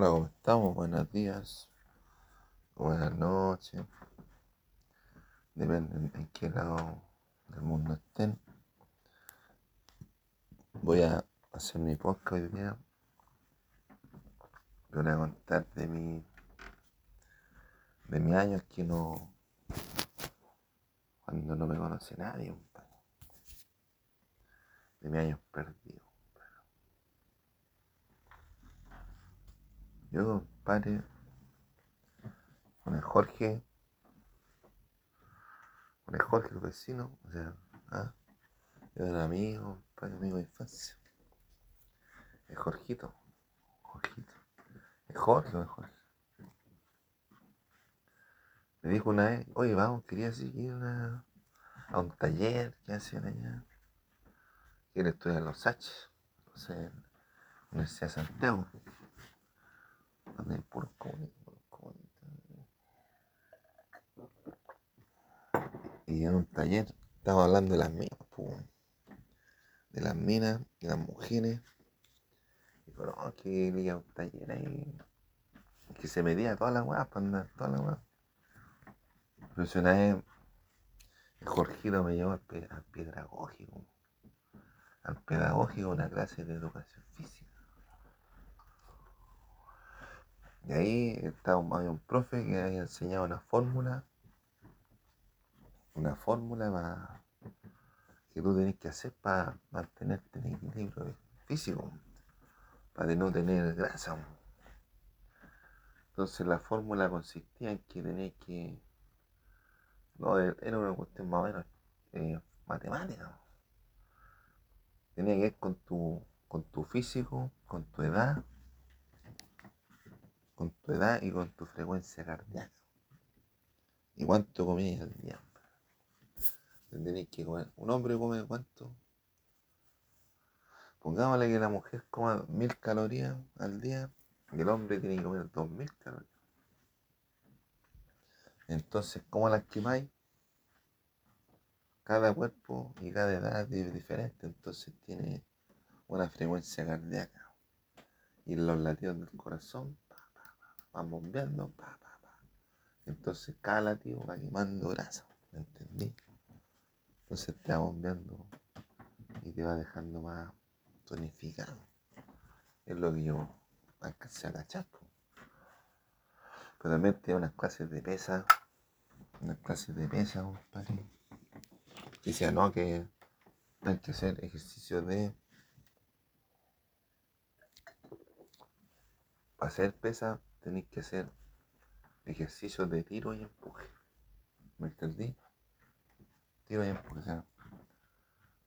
Hola, ¿cómo estamos? Buenos días, buenas noches. Depende en qué lado del mundo estén. Voy a hacer mi podcast hoy día. Voy a contar de mi de mis años que no cuando no me conoce nadie, De mis años perdidos. Yo, compadre, con el Jorge, con el Jorge, el vecino, o sea, ¿ah? yo era amigo, padre, amigo de infancia. El Jorgito, Jorgito, el Jorge, el Jorge. Me dijo una vez, oye, vamos, quería seguir a un taller que hacían allá. Quiere estudiar los H, o sea, Universidad de Santiago Y en un taller estaba hablando de las minas, de las minas, de las mujeres. Y pero no, que había un taller ahí que se medía todas las weas para andar, todas las weas. Pero si una Jorgito me llevó al pedagógico, al pedagógico una clase de educación física. Y ahí estaba había un profe que había enseñado una fórmula, una fórmula que tú tenés que hacer para mantenerte en equilibrio físico, para no tener grasa. Entonces la fórmula consistía en que tenés que... No, era una cuestión más o menos eh, matemática. Tenía que ver con tu, con tu físico, con tu edad con tu edad y con tu frecuencia cardíaca. ¿Y cuánto comías al día? Que. Un hombre come cuánto? Pongámosle que la mujer coma mil calorías al día y el hombre tiene que comer dos mil calorías. Entonces, ¿cómo las quemáis? Cada cuerpo y cada edad es diferente, entonces tiene una frecuencia cardíaca. Y los latidos del corazón van bombeando, pa, pa, pa. Entonces cada latido va quemando grasa, ¿me entendí? Entonces te va bombeando y te va dejando más tonificado. Es lo que yo alcancé a cachar. Pero también tiene unas clases de pesa, unas clases de pesa, compadre. Decía, no, que hay que hacer ejercicio de hacer pesa tenéis que hacer ejercicios de tiro y empuje. ¿Me entendí? Tiro y empuje. O sea,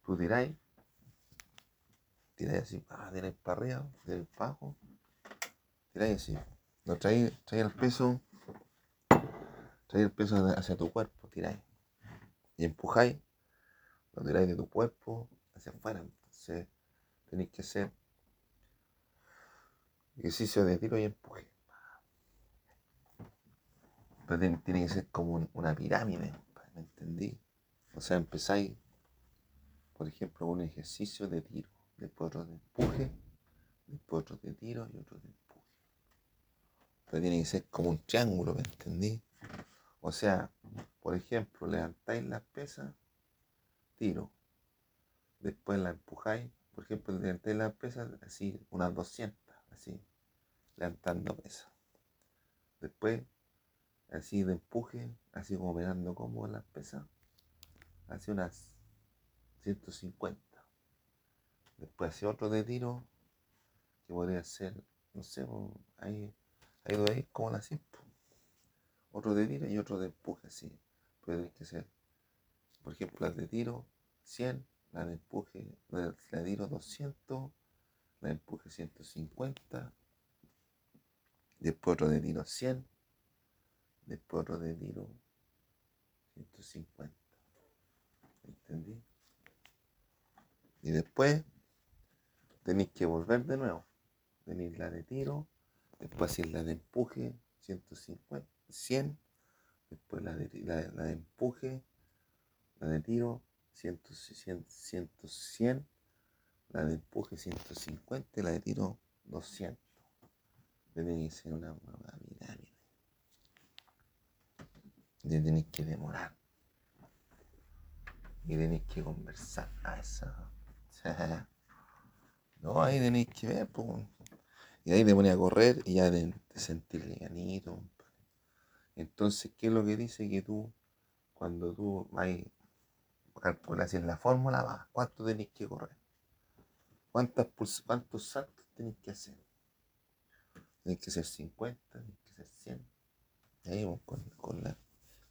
tú tiráis, tiráis así, ah, tiráis para arriba, tiráis para abajo, tiráis así. Lo traéis, traéis el peso, traéis el peso hacia tu cuerpo, tiráis. Y empujáis, lo tiráis de tu cuerpo hacia afuera. Entonces tenéis que hacer ejercicio de tiro y empuje tiene, que ser como una pirámide, ¿me entendí? O sea, empezáis, por ejemplo, un ejercicio de tiro, después otro de empuje, después otro de tiro y otro de empuje. Pero tiene que ser como un triángulo, ¿me entendí? O sea, por ejemplo, levantáis las pesas, tiro. Después la empujáis, por ejemplo, levantáis las pesas, así, unas 200, así, levantando pesas. Después así de empuje, así como pegando como las pesas, así unas 150. Después hace otro de tiro, que podría ser, no sé, ahí, ahí lo veis como la 100. Otro de tiro y otro de empuje, así. Puede que ser, por ejemplo, las de tiro 100, la de empuje, la de tiro 200, la de empuje 150, después otro de tiro 100 después otro de tiro 150. ¿Entendí? Y después tenéis que volver de nuevo. Tenéis la de tiro, después hacer la de empuje 150, 100, después la de, la, de empuje, la de tiro 100, 100, 100, la de empuje 150 y la de tiro 200. tiene que ser una, una. Te tenéis que demorar. Y tenéis que conversar. a eso. No, ahí tenéis que ver. Y ahí te pones a correr y ya te, te sentís liganito. Entonces, ¿qué es lo que dice? Que tú, cuando tú vas calculas en la fórmula, va, ¿cuánto tenéis que correr? ¿Cuántas, ¿Cuántos saltos tenéis que hacer? Tenéis que ser 50, tenéis que ser 100. ahí vamos con, con, la,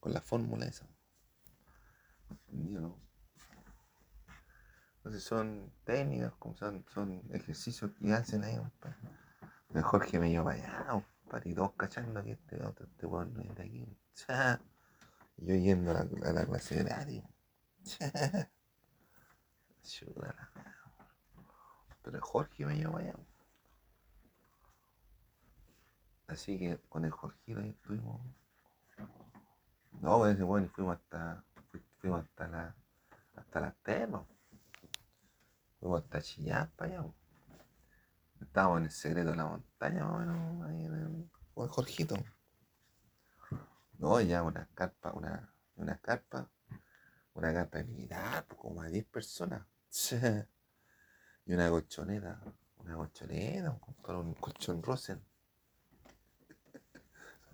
con la fórmula esa. ¿Entendido, no? Entonces son técnicas, como son, son ejercicios que hacen ahí, Mejor que me llevo para allá, para y todos cachando que este otro, este weón no es de aquí. Yo yendo a la, a la clase de área. Pero Jorge me llevó allá. Así que con el Jorge ahí estuvimos. No, pues ese bueno, y fuimos hasta. Fuimos hasta la. hasta las temas. Fuimos hasta Chillán para allá. Estábamos en el secreto de la montaña, más o menos, ahí en el, con el Jorgito. No, ya una carpa, una, una carpa, una carpa militar, pues, como a 10 personas. y una colchoneta, una colchoneta, un colchón Rosen.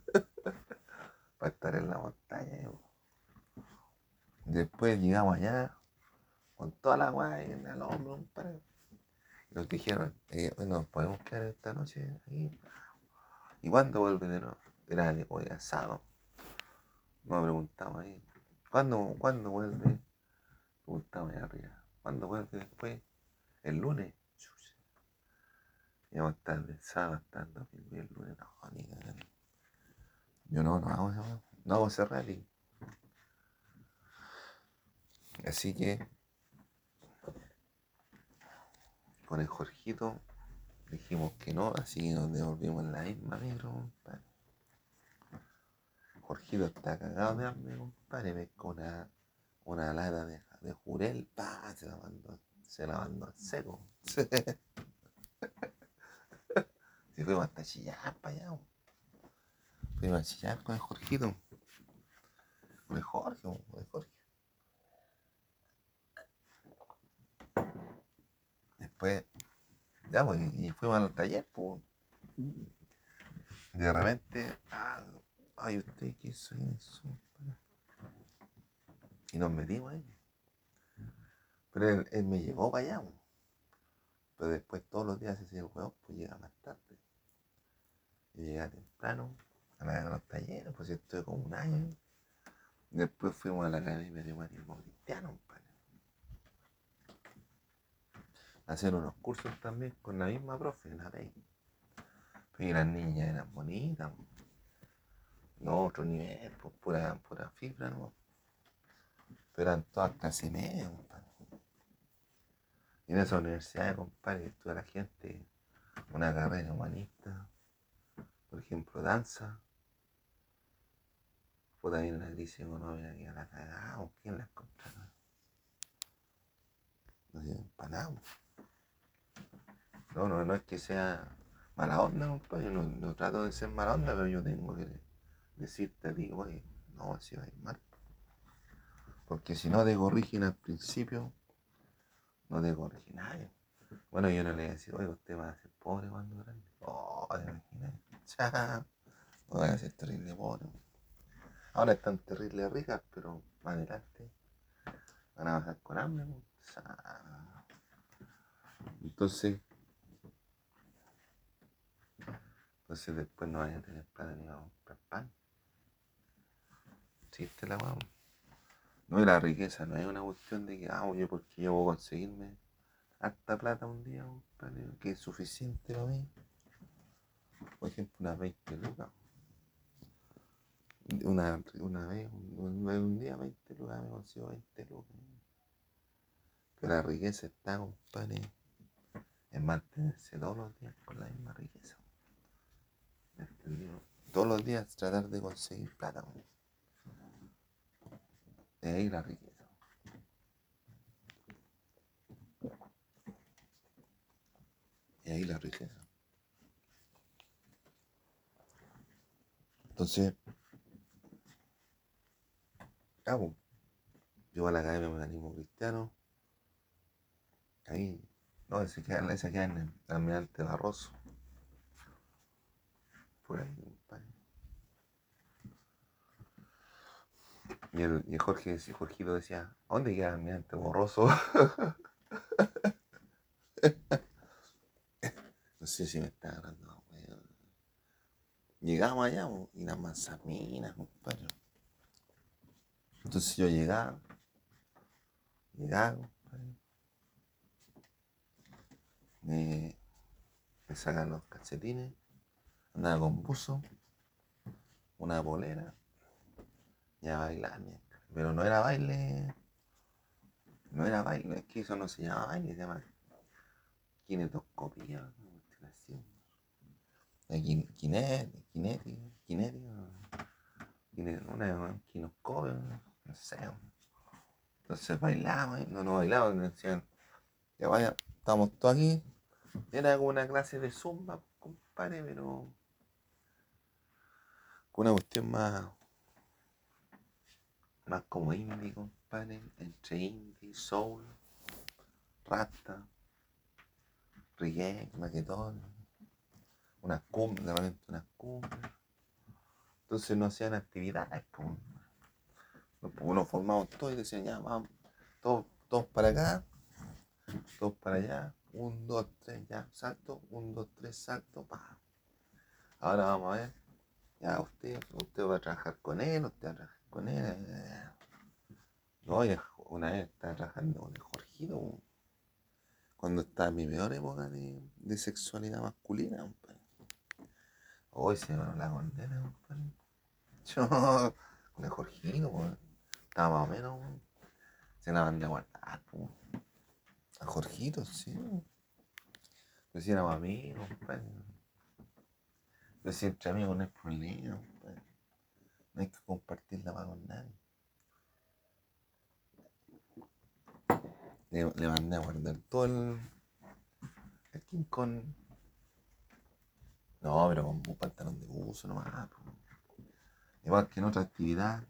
Para estar en la montaña. Después llegamos allá, con toda la guay en el hombro, Y nos dijeron, eh, bueno, podemos quedar esta noche ahí. ¿Y cuándo vuelven de nuevo? Era hoy asado. Nos preguntamos ahí. ¿Cuándo, ¿cuándo vuelve? Preguntamos ahí arriba. ¿Cuándo vuelve después? El lunes. Y vamos a estar el sábado, estando el lunes. No, ni nada. Yo no, no hago eso. No hago ese rally. Así que con el Jorgito dijimos que no, así que nos devolvimos en la misma negro, compadre. Jorgito está cagado de hambre, compadre, me con una, una lata de, de jurel, pa, se la mandó se la al seco. Si fuimos hasta chillar para allá. A chillar con el Jorgito. Con el Jorge, con el Jorge. Después, ya, pues, y fuimos al taller, pues. De repente, ah, ay, usted, ¿qué hizo eso? Y nos metimos ahí. Pero él, me llevó para allá. Pero después todos los días ese huevo pues llega más tarde. Llega temprano a, la, los talleres, pues estuve como un año. Después fuimos a la academia de humanismo cristiano, A hacer unos cursos también con la misma profe, la ley. Pero las niñas eran bonitas. No, otro nivel, pues pura, pura fibra, ¿no? Pero eran todas clase media, y en esa universidad, compadre, toda la gente, una carrera humanista, por ejemplo, danza, fue también una crisis económica que la cagamos, ¿quién la encontrará? No se empanamos. No, no, no es que sea mala onda, compadre, no, trato de ser mala onda, pero yo tengo que decirte a ti, oye, no, así va a ir mal. Porque si no te corrigen al principio, no te corrige nadie. Bueno, yo no le voy a decir, oye, usted va a ser pobre cuando grande. Oh, te imaginas. No van a ser terrible pobre. Ahora están terrible ricas, pero más adelante van a pasar con hambre. Entonces, entonces después no vayan a tener plata ni a comprar pan. Existe la vamos. No, y la riqueza no es una cuestión de que, ah, oye, porque yo voy a conseguirme harta plata un día, que es suficiente para mí. Por ejemplo, unas 20 lucas. Una, una vez, un, un, día 20 lucas, me consigo 20 lucas. Pero la riqueza está, compadre, en mantenerse todos los días con la misma riqueza. Todos los días tratar de conseguir plata. De ahí la riqueza. De ahí la riqueza. Entonces, ah, pues, yo a la academia de organismo cristiano, ahí, no, ese queda, esa queda en el almirante Barroso. Por ahí, compadre. Y el, y Jorge, Jorgito decía, ¿a dónde queda el almirante Borroso? no sé si me está agarrando. Llegamos allá po, y las manzaninas, compadre. Entonces yo llegaba, llegaba. Me, me sacan los calcetines, andaba con buzo, una bolera, y a bailar, pero no era baile, no era baile, es que eso no se llama baile, se llama kinetoscopía. Eh, kin- kinética, kinética, kine- una kinoscopio, no sé. Entonces bailábamos, y no, no bailábamos, nos decían, ya vaya, estamos todos aquí. Era como una clase de zumba, compadre, pero con una cuestión más, más como indie, compadre, entre indie, soul, rasta, reggae, maquetón, unas cumbres, de repente unas. Entonces no hacían actividades, pues. Pues Uno formamos todos y decían, ya, vamos, todos, todos para acá, todos para allá, un, dos, tres, ya, salto, un, dos, tres, salto, pa. Ahora vamos a ver, ya, usted, usted va a trabajar con él, usted va a trabajar con él. eh. No, y una vez estaba trabajando con el Jorgito, cuando estaba en mi peor época de, de sexualidad masculina, compadre. Hoy se me la condena, compadre. Yo, con el Jorgito, pues, estaba más o menos, se la mandé a guardar, pues. A Jorgito, sí. Pero si éramos amigos, compadre. Pero si entre amigos no hay problema, compadre. No hay que compartirla más con nadie. Le, le mandé a guardar todo el. El Kong. No, pero con un pantalón de buzo nomás. Igual que en otra actividad.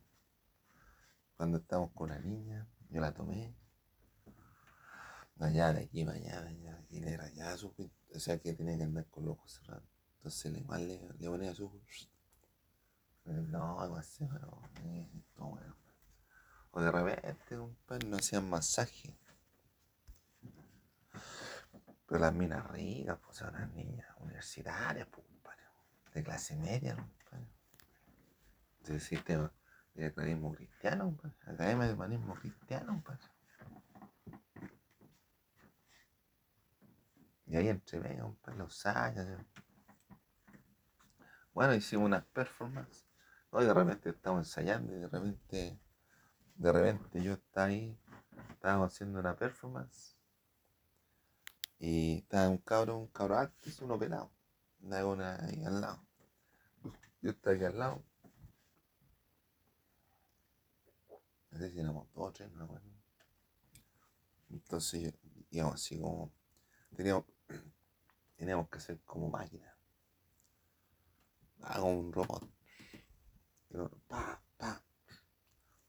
Cuando estábamos con la niña, yo la tomé. Allá, de aquí, allá, de. Y le rayaba su O sea que tenía que andar con los ojos cerrados. Entonces le, igual le, ponía su. No, algo así, pero. eh, bueno. O de repente, compadre, no hacían masaje. Pero las minas ricas, pues son las niñas universitarias, pues, compadre. De clase media, compadre. Del sistema de humanismo cristiano, compadre. Academia de humanismo cristiano, compadre. Y ahí entre medio, compadre, los sayas. Bueno, hicimos unas performances. Hoy de repente estamos ensayando y de repente, de repente yo estaba ahí, estábamos haciendo una performance y estaba un cabro, un cabro alto, uno pelado, andaba una ahí al lado. Yo estaba aquí al lado. No sé si éramos dos o tres, no me acuerdo. Entonces íbamos así como, teníamos, teníamos que hacer como máquina. Hago un robot. Y uno, pa, pa.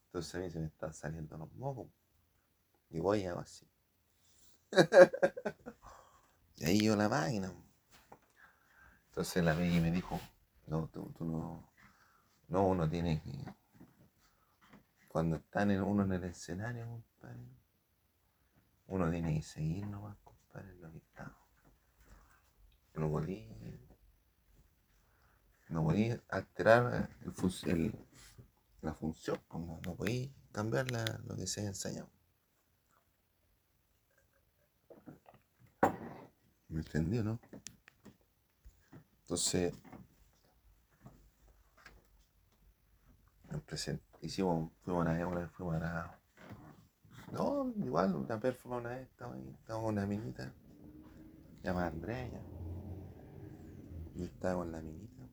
Entonces a mí se me están saliendo los mocos. Y voy y hago así. y ahí yo la máquina. Entonces la Peggy me dijo, no, tú, tú no, no, uno tiene que, cuando están en, uno en el escenario, compadre, uno tiene que seguir nomás, compadre, lo que está. No podía, no podía alterar el el- la función, pues, no, podía cambiar la- lo que se ha enseñado. ¿Me entendió, no? Entonces, nos present- hicimos, fuimos una vez, una fuimos a la... No, igual, una performance una vez, estaba ahí, estaba con una minita, llamada Andrea, y estaba con la minita,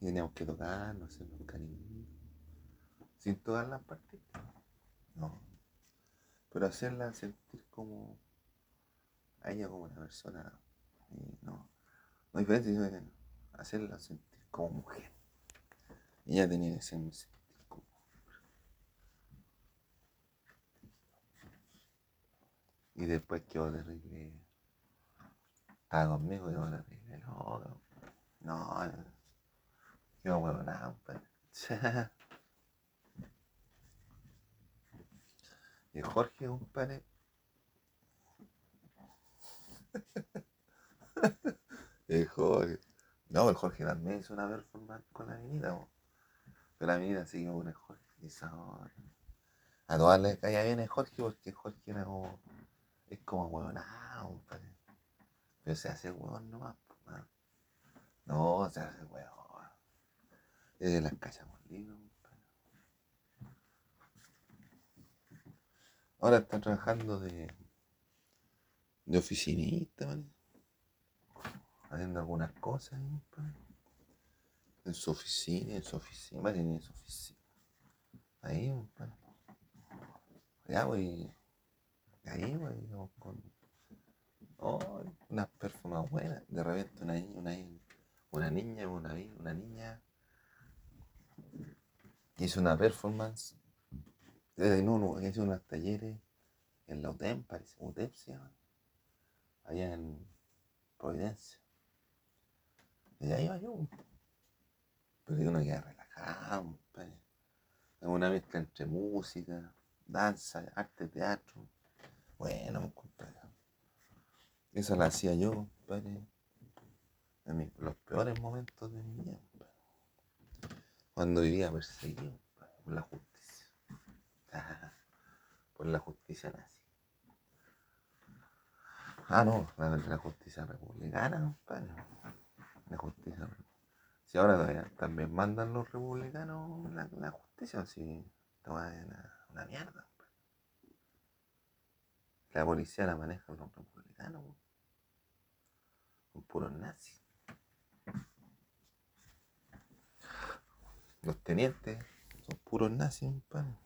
y teníamos que tocar, hacernos cariñitos, sin tocar las partitas, no, pero hacerla sentir como a ella como una persona, eh, no, no diferente, sino hacerla sentir como mujer. Ella tenía que ser Y después quedó terrible. Estaba conmigo y quedó terrible. No, no, no. Quedó huevo nada, pues. Y Jorge, compadre. el Jorge. No, el Jorge también hizo una performance con la avenida. Pero la avenida siguió con el Jorge. Y a todas les caía bien el Jorge porque Jorge era como. Es como huevonado, compadre. Pero se hace huevón nomás. No, se hace huevón. Es las cachamos libros. Ahora está trabajando de, de oficinista, haciendo algunas cosas en su oficina, en su oficina, ¿vale? en su oficina. Ahí, ya ahí voy, con oh, unas performances buenas. De repente una niña, una, una niña, una, una niña hizo una performance desde no, no, hice unos talleres en la UTEM, parece, UTEM se allá en Providencia. Y ahí iba yo. Pero uno queda relajado, Es una mezcla entre música, danza, arte, teatro. Bueno, compadre. Esa la hacía yo, compadre. En los peores momentos de mi vida, Cuando vivía perseguido, por la justicia por la justicia nazi. Ah, no, la, la justicia republicana, compadre. La justicia Si ahora también mandan los republicanos la, justicia, si esto es una, mierda. La policía la manejan los republicanos, son puros nazis. Los tenientes son puros nazis, compadre.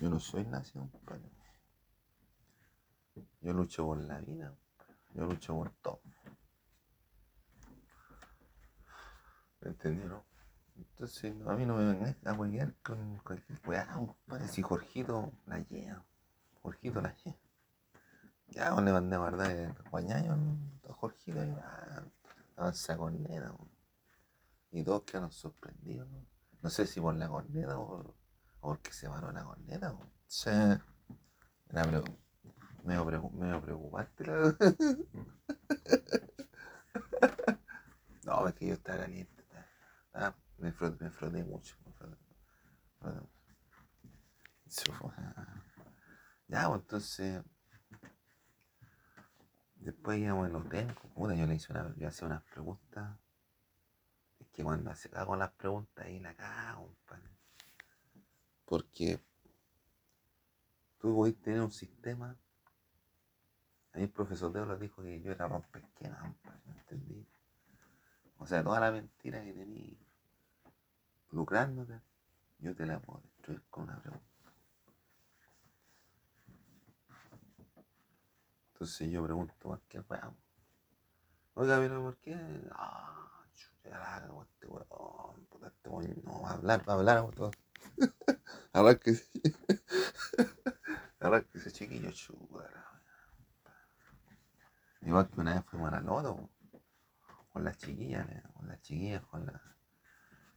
Yo no soy nazi, compadre. Yo lucho por la vida, yo lucho por todo. ¿Me entendieron? Entonces, a mí no me vengan a huevear con cualquier weá, compadre. Si Jorgito la lleva, Jorgito la lleva. Ya, le mandé a guardar el guañaño a Jorgito y avanza con nena. Y todos quedaron sorprendidos. ¿no? no sé si por la corneta o porque se a la corneta. Sí. Me medio, preocupante la No, es que yo estaba caliente. Ah, me, froté, me froté mucho. Me froté, Ya, pues entonces. Después íbamos en hotel. Puta, yo le hice una, yo hacía unas preguntas. Es que cuando se cago las preguntas ahí la cago, compadre. Porque tú podés tener un sistema. A mí el profesor Deo dijo que yo era rompeesquema, ¿me entendí? O sea, toda la mentira que tenía lucrándote, yo te la puedo destruir con una pregunta. Entonces yo pregunto cualquier weón. Oiga, pero ¿por qué? Ah, chucha, este weón, puta, este weón no va a hablar, va a hablar, todo. Arránquese. ese chiquillo, chuda. Igual que una vez fuimos a la loto, con las chiquillas, con las chiquillas, con la,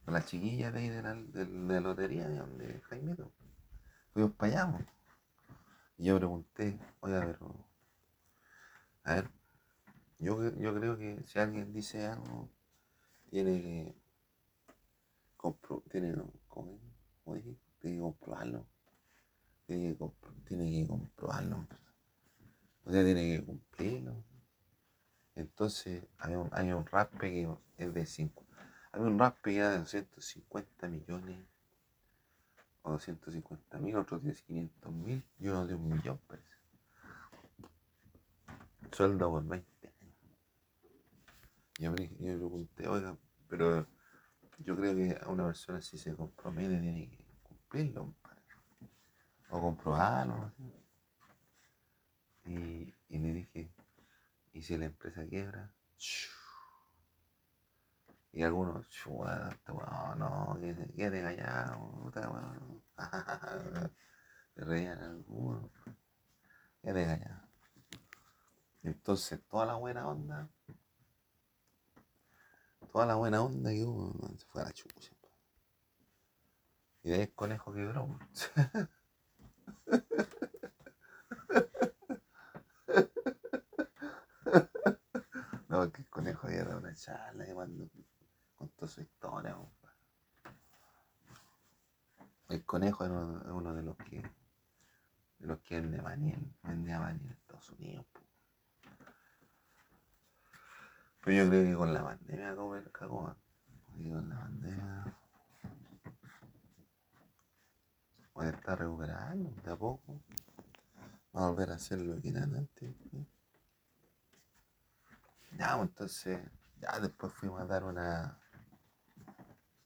con las chiquillas de ahí de la, de, lotería, de Jaimito. Fuimos para allá, y yo pregunté, oiga, pero, a ver, yo, yo creo que si alguien dice algo, tiene que, compro, tiene, ¿cómo, dije? tiene que comprobarlo. Tiene que, que comprobarlo. O sea, tiene que cumplirlo. Entonces, hay un, hay un raspe que es de 5. Hay un raspe ya de 250 millones o 250 mil, otros de 500 mil y uno de un millón, parece. Sueldo por 20 años. Yo me, yo pregunté, oiga, pero yo creo que a una persona si se compromete tiene que cumplirlo, o comprobarlo. Y, y le dije, ¿y si la empresa quiebra? Y algunos, chua, este no, quédate callado, puta reían algunos, quédate callado. Entonces, toda la buena onda, toda la buena onda que hubo, se fue a la chucha. Y de ahí el conejo quebró. No, que el conejo había dado una charla y cuando contó su historia. El conejo era uno, de los que de los que vendía maní, vendía maní en Estados Unidos. Pero yo creo que con la pandemia como el cagó. Con la pandemia puede estar recuperando de a poco. Va a volver a hacer lo que era antes. Ya, pues, entonces, ya después fuimos a dar una.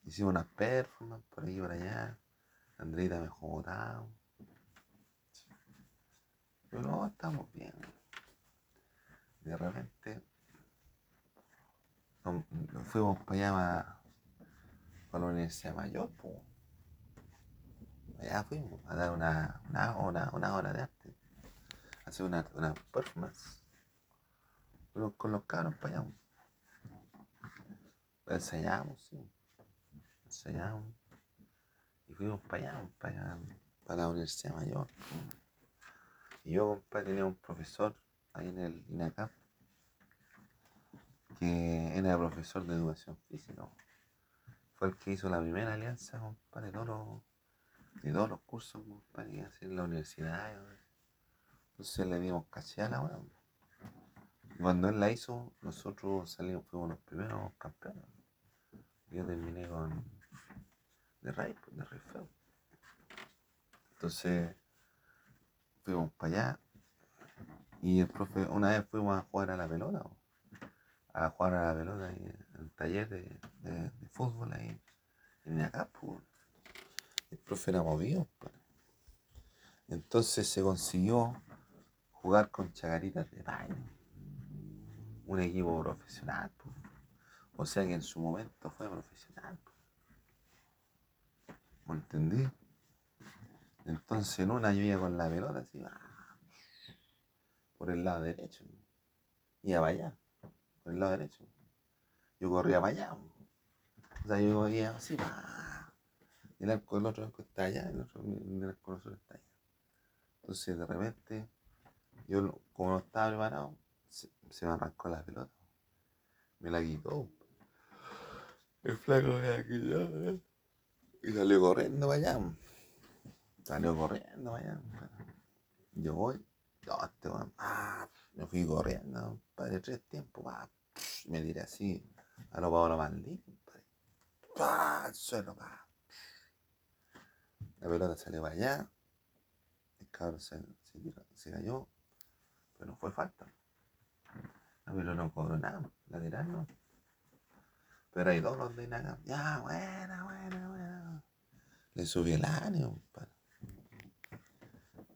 Hicimos una performance por ahí y por allá. Andreita me jugó Pero no, estamos bien. De repente nos, fuimos para allá para, la Universidad Mayor, pues. Allá fuimos a dar una, una, una, una hora de arte. Hacer una, una performance con los caros para allá. enseñamos, sí. Enseñamos. Y fuimos para allá, para para la Universidad Mayor. Y yo, compadre, tenía un profesor ahí en el INACAP que era profesor de educación física. Fue el que hizo la primera alianza, compadre, de todos los, de todos los cursos, compadre, en la universidad. Entonces le dimos caché a la hora cuando él la hizo, nosotros salimos, fuimos los primeros campeones. Yo terminé con de Rey, pues, de Rey Feo. Entonces, fuimos para allá. Y el profe, una vez fuimos a jugar a la pelota, a jugar a la pelota en el taller de, fútbol ahí en acá, pues. El profe era movido, pues. Entonces se consiguió jugar con chagaritas de baño un equipo profesional. O sea que en su momento fue profesional. ¿Me entendí? Entonces en una iba con la pelota así, por el lado derecho. Iba para allá, por el lado derecho. Yo corría para allá. O sea, yo iba así, y el del otro arco está allá, el otro el arco está allá. Entonces de repente, yo como no estaba preparado, se, me arrancó la pelota. Me la quitó. El flaco me la quitó. ¿eh? Y salió corriendo para allá. Salió corriendo para allá. Yo voy. No, este ah, me fui corriendo, padre, tres tiempos. Ah, me tiré así a lo Pablo Maldini, padre. al suelo, pa. La pelota salió para allá. El cabrón se, se, cayó. Pero no fue falta. Pero no cobro nada, lateral no. Pero hay dos los de nada. Ya, buena, buena, buena. Le subí el ánimo, para.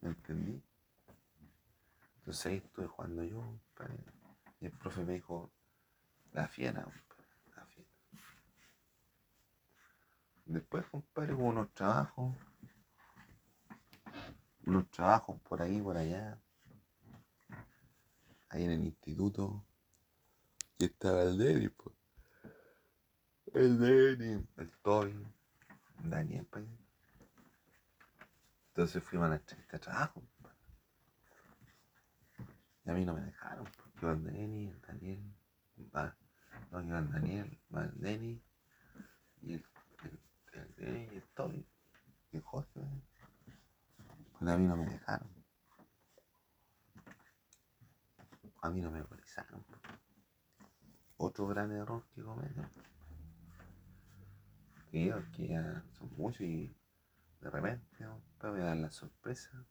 ¿Me entendí? Entonces ahí estuve jugando yo, compadre. Y el profe me dijo, la fiera, compadre, la fiera. Después, compadre, hubo unos trabajos. Unos trabajos por ahí, por allá ahí en el instituto. Y estaba el Denny, pues. El Denny, el Toy, Daniel, pues. Entonces fuimos a la entrevista trabajo. Pues. Y a mí no me dejaron, porque iba el Denny, el Daniel, va, no, Daniel, va el Denny, y el, el, Denny y el Toy, y el Jorge, pues a mí no me dejaron. a mí no me autorizaron. Otro gran error que cometen. Que que ya son muchos y de repente voy a dar la sorpresa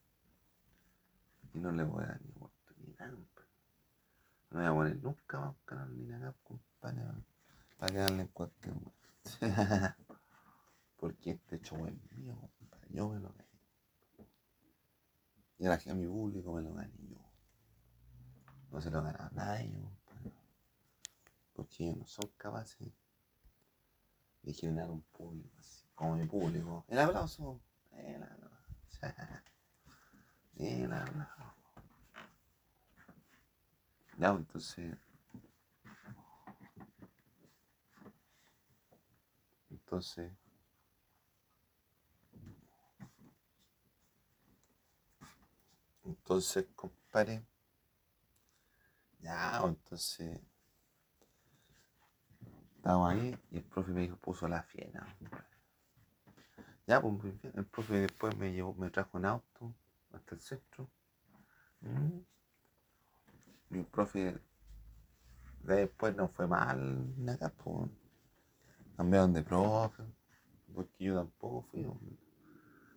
y no le voy a dar ni oportunidad. No voy a poner nunca más un canal ni nada, compadre, para quedarle en cualquier momento. Porque este show es mío, compadre. Yo me lo gané. Y a mi público me lo gané yo. No se lo gana a nadie, porque ellos no son capaces de generar un público, así, como mi público. El aplauso. El aplauso. El aplauso. Ya, entonces. Entonces. Entonces, compadre. Ya, entonces. Estamos ahí y el profe me dijo, puso la fiena. Ya, pues. El profe después me llevó, me trajo un auto hasta el centro. Mm. El profe después no fue mal acá, pues. Cambiaron de profe. Porque yo tampoco fui.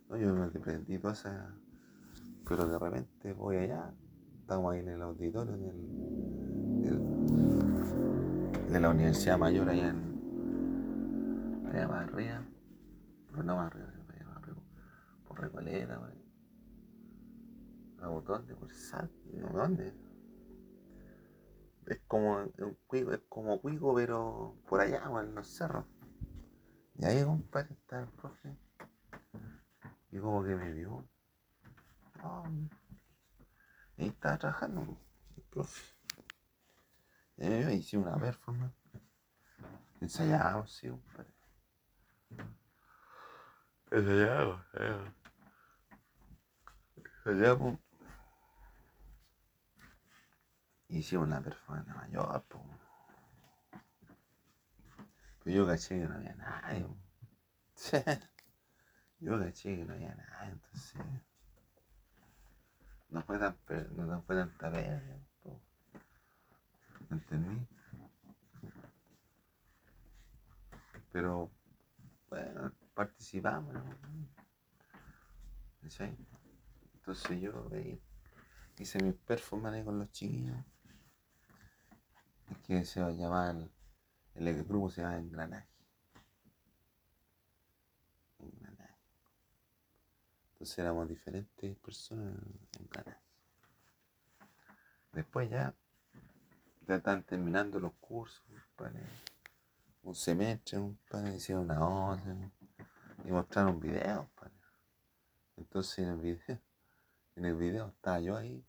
No, yo me deprendí toda esa. Pero de repente voy allá. Estamos ahí en el auditorio del de la Universidad Mayor allá en. allá más arriba. Pero no más arriba, allá arriba. Por Recoleta, por ¿Dónde? Por Sal. ¿Dónde? Es como un cuico, es como cuico, pero por allá, en los cerros. Y ahí, compadre, está el profe. Y como que me vio. y ahí estaba trabajando el profe. Eh, hice una performance. Ensayamos, sí, compadre. Ensayamos, eh. Ensayamos. Hicimos una performance mayor, po. Pero yo caché que no había nadie. Yo caché que no había nadie, entonces. No fue tan, no fue tanta pérdida. ¿Entendí? Pero, bueno, participamos. Entonces yo hice mi performance con los chiquillos. Que se llamar, el, grupo se llama Engranaje. Engranaje. Entonces éramos diferentes personas en Engranaje. Después ya ya están terminando los cursos, un semestre, un hicieron una orden y mostraron videos, Entonces en el video, en el video estaba yo ahí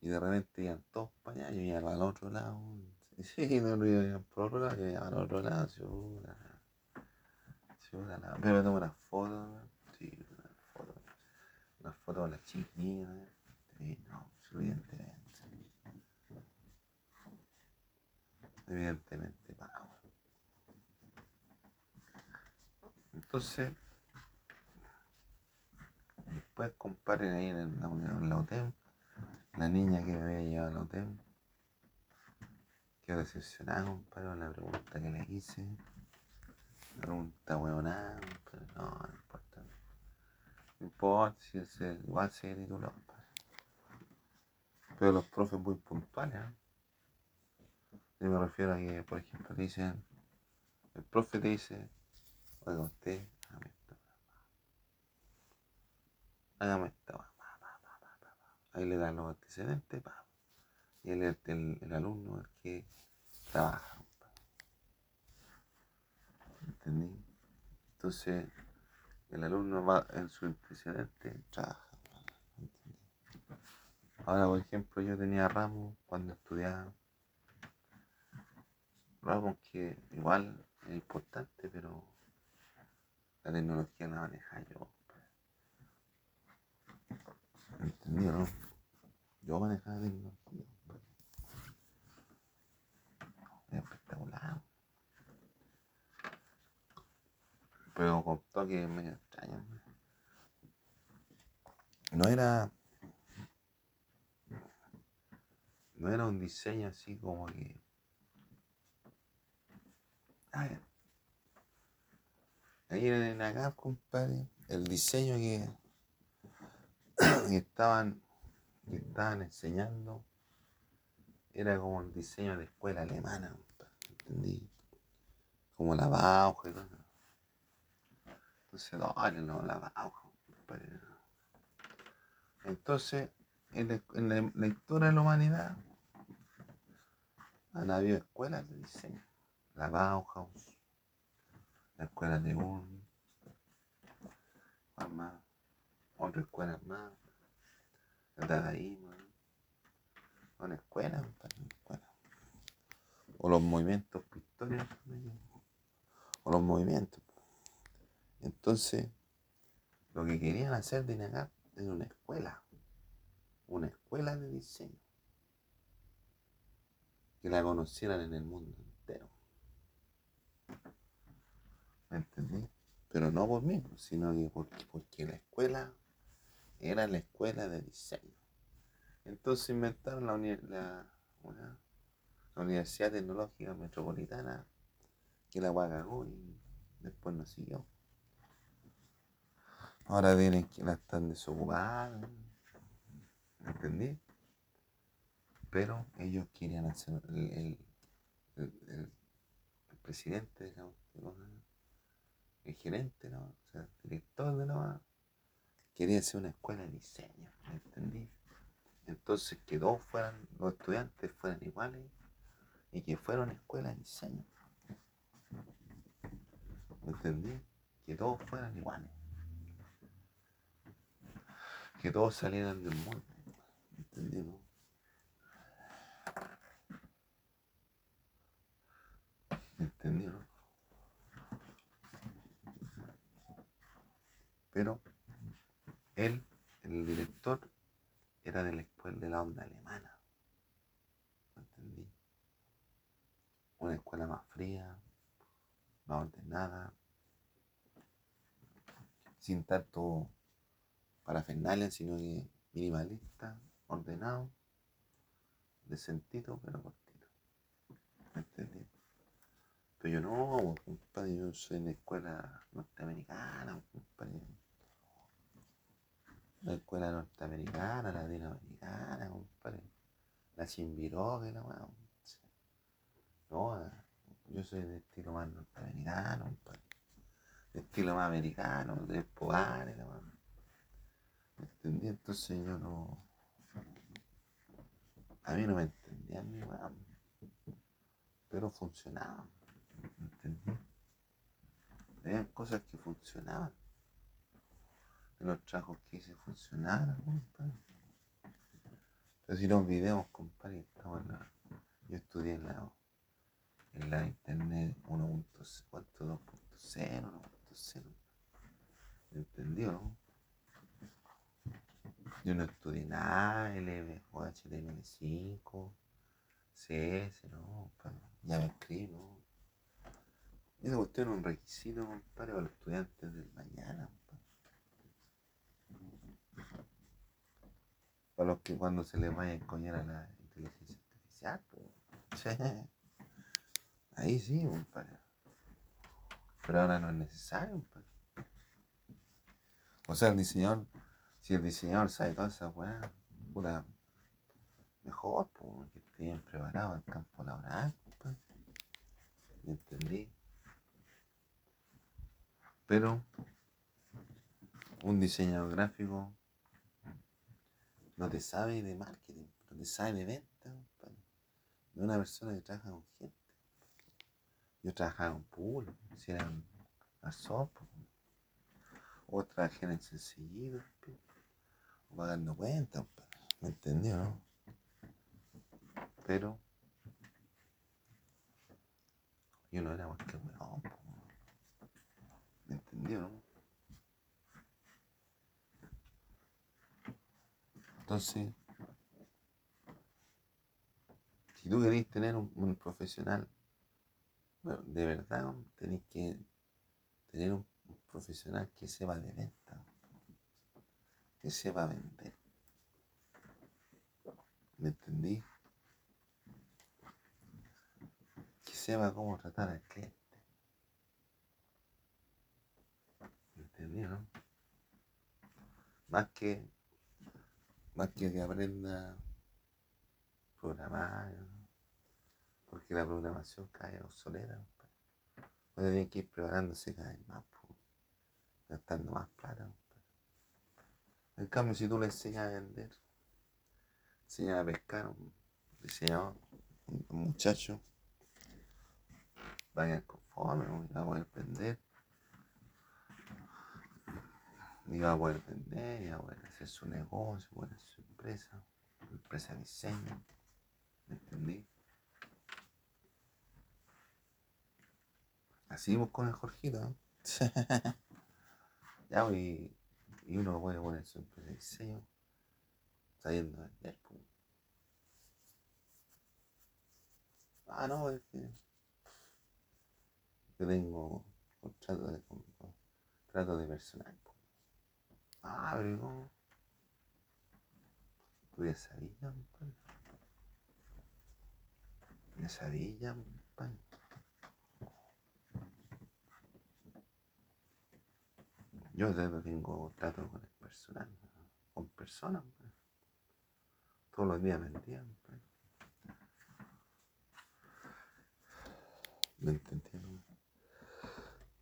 y de repente iban todos para allá, yo iba al otro lado. Sí, no, no iban por otro lado, yo iba al otro lado, chula. Chula, pero me tomé una foto, sí, una foto, una foto con la chiquilla, sí, no, evidentemente. evidentemente vamos. Entonces, después comparen ahí en la, en la la niña que me había llevado al hotel, quedó decepcionada, compadre, con la pregunta que le hice. La pregunta huevonada, pero no, no importa. No importa si es igual se tituló, Pero los profes muy puntuales, ¿eh? Yo me refiero a que, por ejemplo, dicen, el profe te dice, oiga usted, hágame esto. Hágame esto. Ahí le dan los antecedentes, y él es el, el, alumno el que trabaja. ¿Entendí? Entonces, el alumno va en su antecedente, trabaja. Ahora, por ejemplo, yo tenía ramos cuando estudiaba Vamos que igual es importante, pero la tecnología la maneja yo. ¿Entendido? Yo manejo la tecnología. Es espectacular. Pero con toques medio extraño. No era. No era un diseño así como que Ahí en acá, compadre, el diseño que, estaban, estaban enseñando era como el diseño de escuela alemana, ¿entendí? Como la Bauja y todo. Entonces, no, no, la compadre. Entonces, en la, la historia de la humanidad han habido escuelas de diseño la Bauhaus, la escuela de un, más, otra escuela más, el dadaísmo, una escuela, una escuela. O los movimientos pictóricos, o los movimientos. Entonces, lo que querían hacer de negar era una escuela, una escuela de diseño, que la conocieran en el mundo entero. ¿Me entendí? Pero no por mí, sino que porque, porque la escuela era la escuela de diseño. Entonces inventaron la, la, la Universidad Tecnológica Metropolitana, que la cagó y después no siguió. Ahora vienen que la están desocupando. ¿Entendí? Pero ellos querían hacer el, el, presidente, digamos, el gerente, ¿no? o sea, el director de la quería hacer una escuela de diseño, ¿me entendí? Entonces que todos fueran, los estudiantes fueran iguales y que fuera una escuela de diseño. ¿Me entendí? Que todos fueran iguales que todos salieran del mundo. ¿Entendí, no? ¿Entendí, no? Pero él, el director, era de la escuela de la onda alemana. ¿Entendí? Una escuela más fría, más ordenada, sin tanto parafernalia, sino que minimalista, ordenado, de sentido, pero cortito. ¿Me entendí? Pero yo no, compadre, yo soy en la escuela norteamericana, compadre. La escuela norteamericana, la latinoamericana, compadre. La Chimbirogue, la weón. No, yo soy de estilo más norteamericano, compadre. De estilo más americano, de Pogares, la weón. ¿Me Entonces yo no. A mí no me entendían ni weón. Pero funcionaban. ¿Me entendí? Había cosas que funcionaban. De los trabajos que hice funcionaban, compadre. Pero si los videos, compadre, estamos en la. Yo estudié en la, en la internet 1.2.0, 1.0. ¿Me entendió, no? Yo no estudié nada, LB o HTML5, CS, no, ya me escribo. Esa cuestión es un requisito, compadre, para los estudiantes del mañana, Para los que cuando se les vaya a encoñar a la inteligencia artificial, pues. Ahí sí, compadre. Pero ahora no es necesario, compadre. O sea, el diseñador si el diseñador sabe todas esas weas, mejor, pues, que esté bien preparado el campo laboral, pues. ¿Me entendí? Pero un diseñador gráfico no te sabe de marketing, no te sabe de venta, es una persona que trabaja con gente. Yo trabajaba con pool, si eran sopa, o trabajé en el sencillo, pagando cuentas, ¿me entendió, no? Pero yo no era más que weón, ¿me entendió, no? Entonces, si tú querés tener un, profesional, bueno, de verdad, tenéis que tener un, un profesional que sepa de venta que se va a vender. ¿Me entendí? Que sepa cómo tratar al cliente. ¿Me entendí, no? Más que, más que que aprenda a programar, porque la programación cae obsoleta. Puede tiene que ir preparándose cada vez más, gastando más plata. En cambio, si tú le enseñas a vender, enseñas a pescar, un diseñador, un muchacho, vayan conforme, va a poder vender, Va a poder vender, va a poder hacer su negocio, poner su empresa, empresa de diseño. ¿Me entendí? Así vamos con el Jorgito. ¿eh? ya, y, y uno puede poner su empresa de diseño sabiendo vender. pues. Ah, no, es que yo tengo contrato de, contrato de personal. Ah, pero no. Tú ya sabías, compadre. Ya sabías, compadre. Yo desde tengo trato con el personal, con personas. Todos los días vendía. compadre. ¿Me entendieron?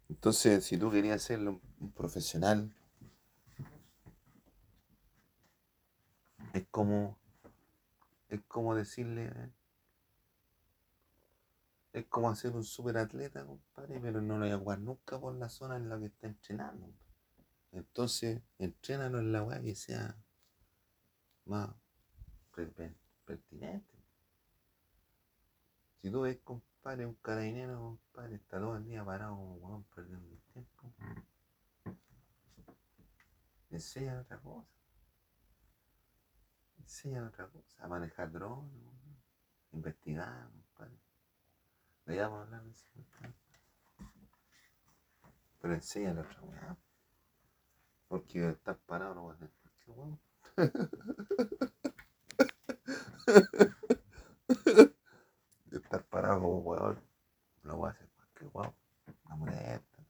Entonces, si tú querías ser un profesional, es como, es como decirle, eh, es como hacer un superatleta, compadre, pero no lo voy a jugar nunca por la zona en la que está entrenando. Entonces, entrénalo en la weá que sea más per- per- pertinente. Si tú ves, compadre, un carabinero, compadre, está todo el día parado como weón perdiendo el tiempo. Enseñan otra cosa. Enseñan otra cosa. A manejar drones, investigar. Le vamos a hablar de. Pero enseñan otra weá. Porque estar parado no va a ser cualquier estar parado como weón no va a ser cualquier weón. Una molesta.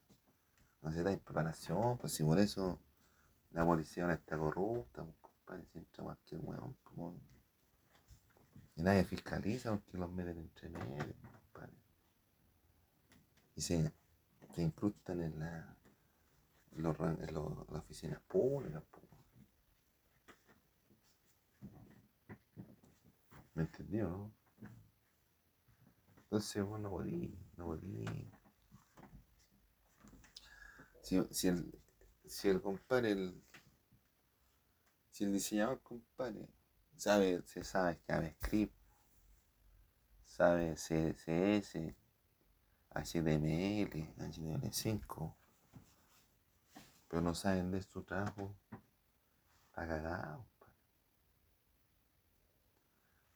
No necesitáis preparación, pues si por eso la policía está corrupta, si entra cualquier weón, weón. Y nadie fiscaliza porque los meten entre medio, compadre. Y se, se incrustan en la en, los en los- las oficinas públicas. ¿Me entendió, no? Entonces vos no podí, no podí. Si, si el, si el compadre, el, si el diseñador compadre sabe, se sabe JavaScript, sabe CSS, HTML, HTML5, pero no saben de su trabajo, está cagado,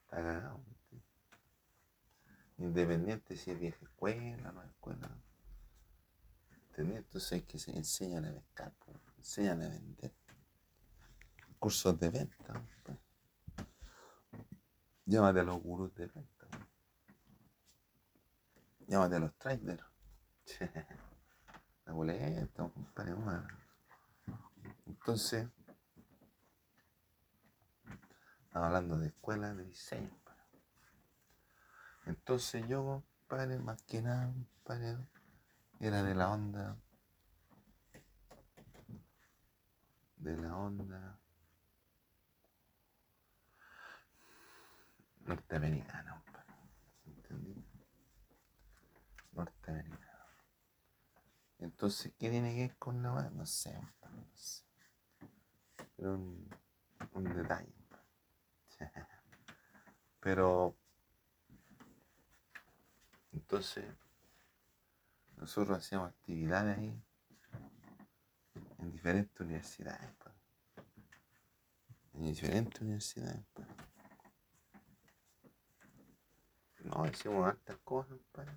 está cagado. Independiente si es vieja escuela, no es escuela. ¿Entendés? Entonces hay que se enseñan a pescar, enseñan a vender. Cursos de venta. po. Llámate a los gurús de venta. po. Llámate a los traders. La boleta, compadre. Entonces, hablando de escuelas de diseño. Entonces yo, compadre, más que nada, compadre, era de la onda. De la onda norteamericana, compadre. ¿Entendí? Norteamericana. Entonces, ¿qué tiene que ver con la? No sé, no sé. Pero un, un detalle. Pero entonces nosotros hacíamos actividades ahí en diferentes universidades. En diferentes universidades. No, hicimos hartas cosas, padre.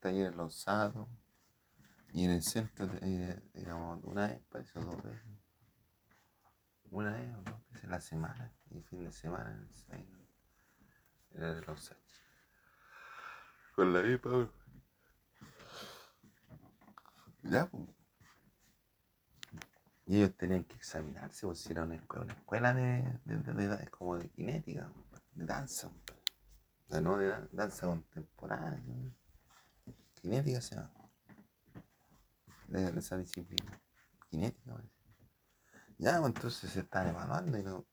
Teníamos los sábados. Y en el centro eh, íbamos una vez, parece, dos veces. Una vez o dos veces a la semana. Y fin de semana en el centro. Era de los H. Con la I, Pablo. Ya, pues. Y ellos tenían que examinarse, pues si era una escuela, una escuela de- de- como de cinética, de danza. Pues. No de dan- danza contemporánea. Cinética se llama. De, de esa disciplina. Cinética, parece. Ya, pues entonces se estaban evaluando y nos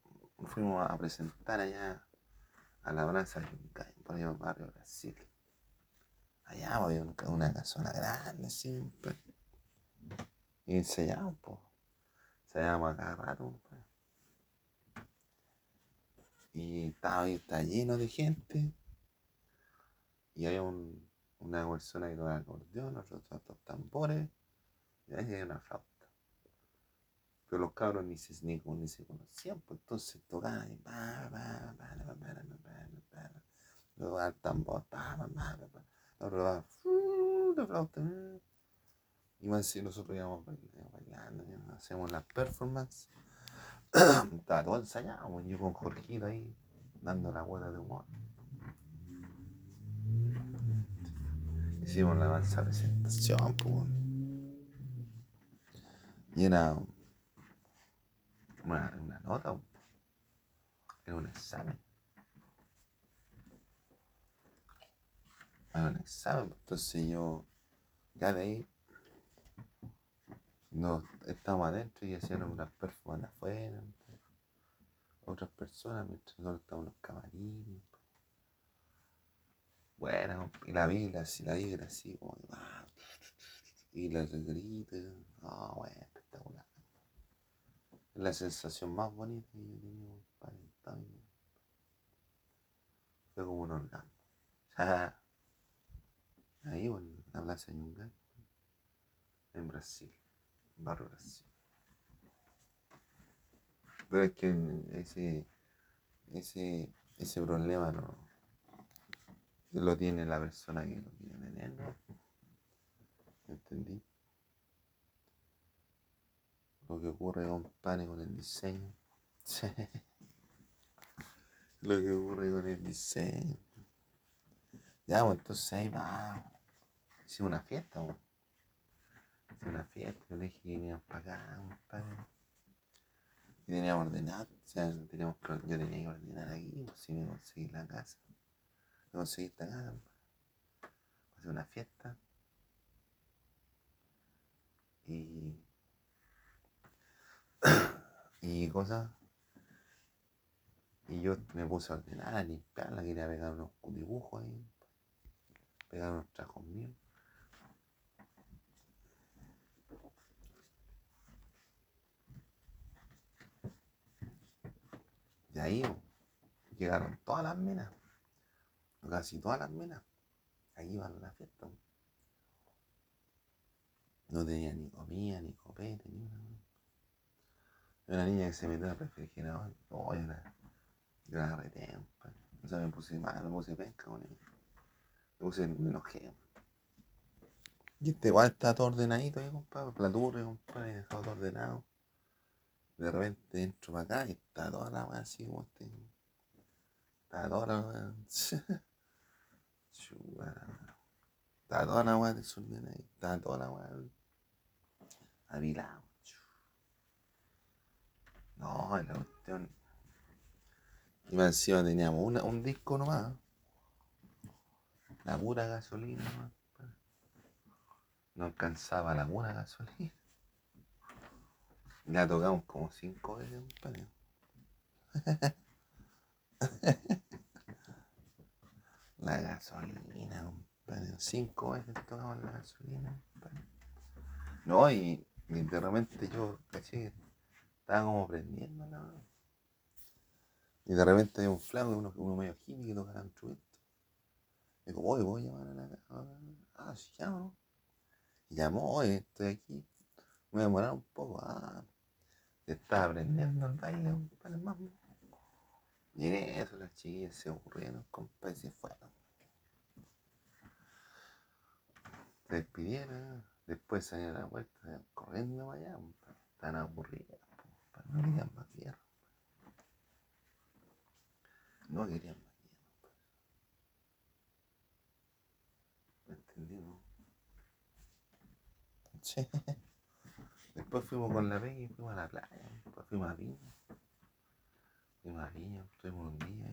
fuimos a presentar allá a la Plaza Yungay, por allá barrio Brasil. Allá pues, había un- una casona grande, siempre. Y ensayamos, pues. Se llama cada rato, compadre. Y estaba está lleno de gente. Y hay un, una persona que toca acordeón, otros tambores. Y ahí hay una flauta. Pero los cabros ni se, ni, ni se conocían, pues entonces tocaban y pa, pa, pa, pa, pa, pa, pa, pa, al tambor, pa, pa, pa, pa, pa. La flauta. mm. Y más si nosotros íbamos bailando, hacemos las performances. Estaba todo ensayado, pues, yo con Jorgito ahí, dando la vuelta de humor. Hicimos la mansa presentación, pues. Y era una, una nota, era un examen. Era un examen, pues, entonces yo, ya de ahí, no estábamos adentro y hacían unas performances afuera, otras personas, mientras nosotros estábamos en los camarines. Bueno, y la vibra así, la vibra así, ah, y la grita, ah, bueno, espectacular. Es la sensación más bonita que yo he tenido, compadre. Fue como un orgasmo. Ahí, bueno, en la plaza Yungay, en Brasil, en barrio Brasil. Pero es que ese, ese, ese problema no lo tiene la persona que lo él. ¿no? ¿Entendí? Lo que ocurre, compadre, con el diseño. lo que ocurre con el diseño. Ya, pues entonces ahí va. Hicimos una fiesta, pues. Hicimos una fiesta, le dije que veníamos para acá, compadre. Y teníamos ordenado, o sea, teníamos, yo tenía que ordenar aquí, pues si me conseguí la casa. Esta casa, compadre. Hacer una fiesta. Y. y cosas. Y yo me puse a ordenar, a limpiarla, quería pegar unos dibujos ahí, pegar unos trajos míos. Y ahí llegaron todas las minas, casi todas las minas. Ahí iban a la fiesta. No tenía ni comida, ni copete, ni una. Una niña que se metió al refrigerador. Oh, yo la, yo la. O sea, me puse mal, me puse pesca con ella. Me puse, me enojé. Y este igual está todo ordenadito ahí, compadre. Platurre, compadre, dejado todo ordenado. De repente entro para acá y está toda la weá así como este. Está toda la Está toda la weá desordenada ahí. Está toda la weá. Apilado. No, la cuestión. Y más encima teníamos una, un disco nomás. La pura gasolina nomás. No alcanzaba la pura gasolina. La tocamos como cinco veces, compadre. La gasolina, compadre. Cinco veces tocamos la gasolina, compadre. No, y, y de repente yo, caché, estaba como prendiendo la Y de repente hay un flaco, uno, uno medio hippie que toca el instrumento. Digo, oye, voy a llamar a la casa. Ah, sí, llama, ¿no? Y llamó, oye, estoy aquí. Me voy a demorar un poco. Ah, estaba aprendiendo el baile, compadre, mambo. En eso las chiquillas se aburrieron, compadre, y se fueron. Se despidieron, después salieron a la vuelta, salieron corriendo para allá. Están aburridas, compadre, no querían más guerra. No querían más guerra. ¿Me entendí, no? Sí. Después fuimos con la Peggy y fuimos a la playa. Después fuimos a Viña. Fuimos a Viña, estuvimos un día.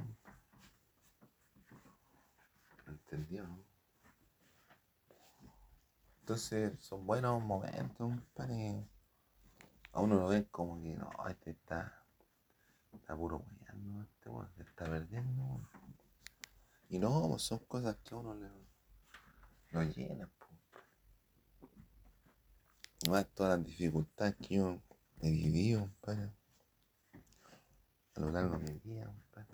¿Entendió, no? Entonces son buenos momentos, compadre. A uno lo ven como que no, este está, está puro guayando, este weón, se está perdiendo. Y no, pues son cosas que a uno le, lo. Y más todas las dificultades que yo he vivido, compadre. A lo largo de mi vida, compadre.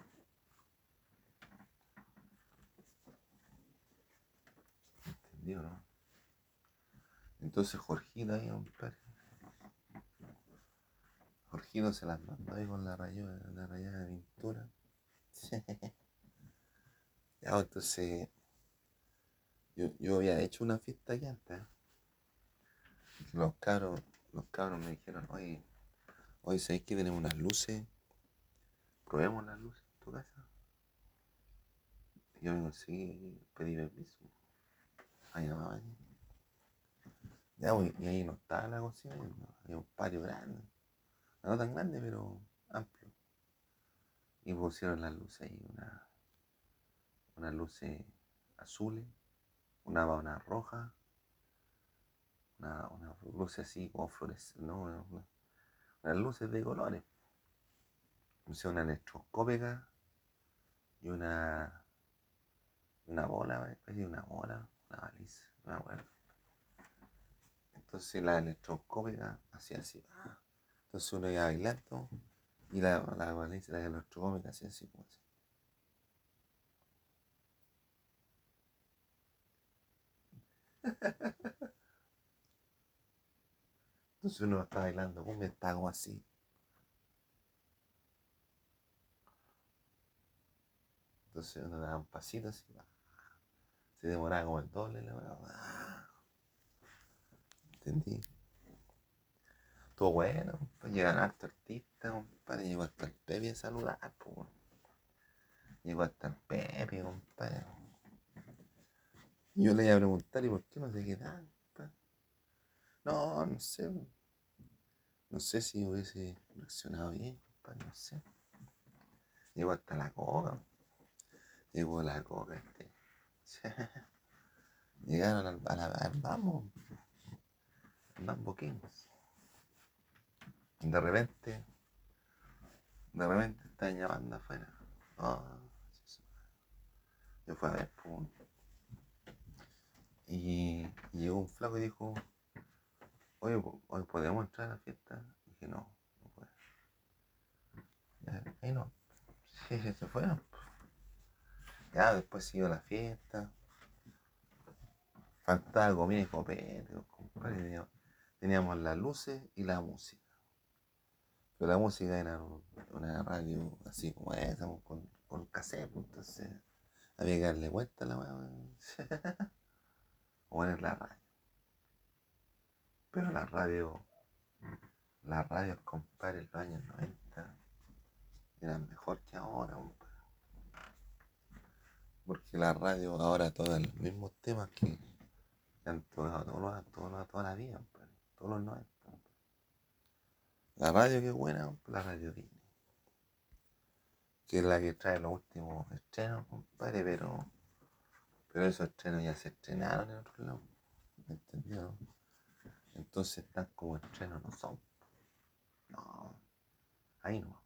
¿Entendido, no? Entonces Jorgito ahí, compadre. Jorgito se las mandó ahí con la rayada, la rayada de pintura. ya, entonces yo, yo había hecho una fiesta aquí antes. Los cabros, los cabros me dijeron, oye, hoy sabéis que tenemos unas luces. Probemos las luces en tu casa. Yo me conseguí, pedí permiso. Ahí nomás. Ya, pues, y ahí no estaba la cocina, había un patio grande. No tan grande, pero amplio. Y pusieron las luces ahí, una, unas luces azules, una una roja, una, una luz así como flores, ¿no? Una, unas luces de colores. Puse una electroscópica y una una bola, una bola, una baliza, una bola. Entonces la electroscópica hacía así. Entonces uno iba bailando y la, la baliza, la electroscópica hacía así como así. Entonces uno está bailando me está así. Entonces uno da un pasito así. Se demoraba como el doble. La ¿Entendí? Todo bueno, pues llegan harto artistas, compadre. Llegó hasta el Pepe a saludar, pues. Llegó hasta el Pepe, compadre. Yo le iba a preguntar, ¿y por qué no se quedan? No, no sé. No sé si hubiese reaccionado bien, compadre, no sé. Llegó hasta la coca. Llegó la coca este. Llegaron al, al, al Mambo. Mambo Kings. De repente, de repente están llamando afuera. Oh, yo fui a ver, pum. Y, llegó un flaco y dijo, oye, hoy podemos entrar a la fiesta. Y dije, no, no puedo. ahí no. Sí, se fueron. Ya después siguió la fiesta. Faltaba comida y copete, compadre. Teníamos las luces y la música. Pero la música era una radio así como esa, con, con cassette, pues, entonces había que darle vuelta a la o en la radio. Pero la radio, las radios, compadre, en los años 90 eran mejor que ahora, Porque la radio ahora todos los mismos temas que han tocado toda la vida, todos los 90. La radio que es buena, la radio Disney. Que es la que trae los últimos estrenos, compadre, pero pero esos estrenos ya se estrenaron en otro lado. ¿Me? Entonces están como estrenos no son. No. Ahí no.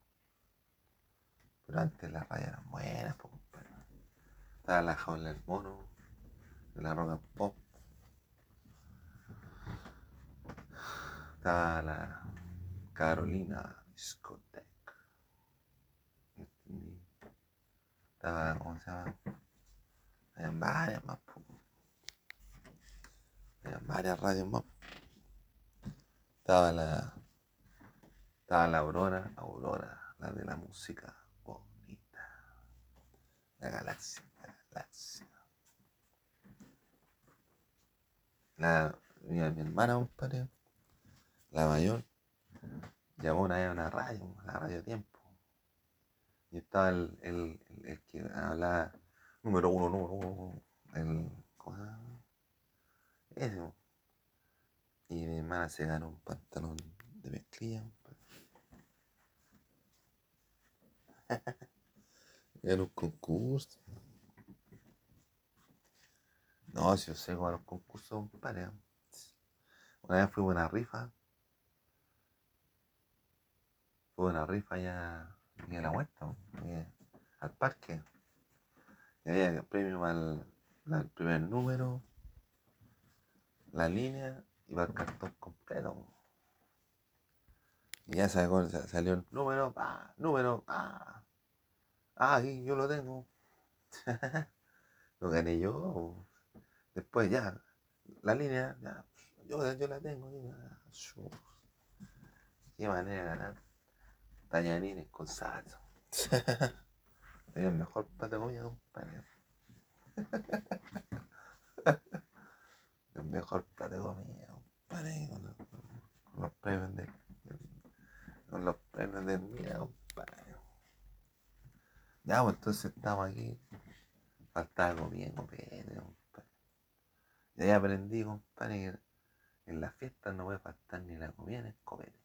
Pero antes las rayas eran buenas, pues, Estaba la jaula del mono, la roca pop. Estaba la Carolina Discoteca. Estaba, ¿cómo se llama? Habían varias más. Habían varias radios más. Estaba la. Estaba la Aurora, Aurora, la de la música bonita. La galaxia, la mi, mi hermana, compadre, la mayor, llamó una vez a una radio, la radio Tiempo. Y estaba el, el, el que hablaba número uno, número uno, el, ese. Y mi hermana se ganó un pantalón de mezclilla. Era un concurso. No, si yo sé con los concursos, compadre. Una vez fui a una rifa. Fue una rifa ya en la vuelta, al parque había premio al, al, primer número, la línea y va el cartón completo. Y ya salió, salió el número, pa, número, pa. Ah, aquí yo lo tengo. lo gané yo. Después ya, la línea, ya, yo, yo la tengo. Qué manera de ganar. Tañanines con salsa. El mejor Patagonia, compadre. el mejor Patagonia, compadre. Con con los premios de, con los premios de mira, compadre. Ya, pues entonces estamos aquí. Faltaba compadre, compadre. Y ahí aprendí, compadre, que en las fiestas no puede faltar ni la comida ni el copete.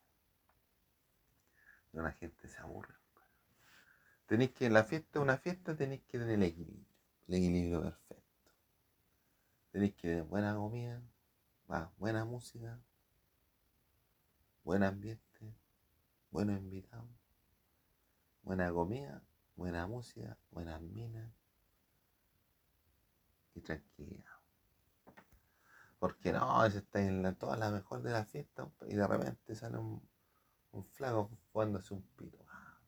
La gente se aburre. Tenéis que, en la fiesta, una fiesta, tenéis que tener el equilibrio. El equilibrio perfecto. Tenéis que tener buena comida, buena música, buen ambiente, buenos invitados, buena comida, buena música, buenas minas y tranquilidad. Porque no, si está en la, toda la mejor de la fiesta y de repente sale un, un flaco jugándose un pito.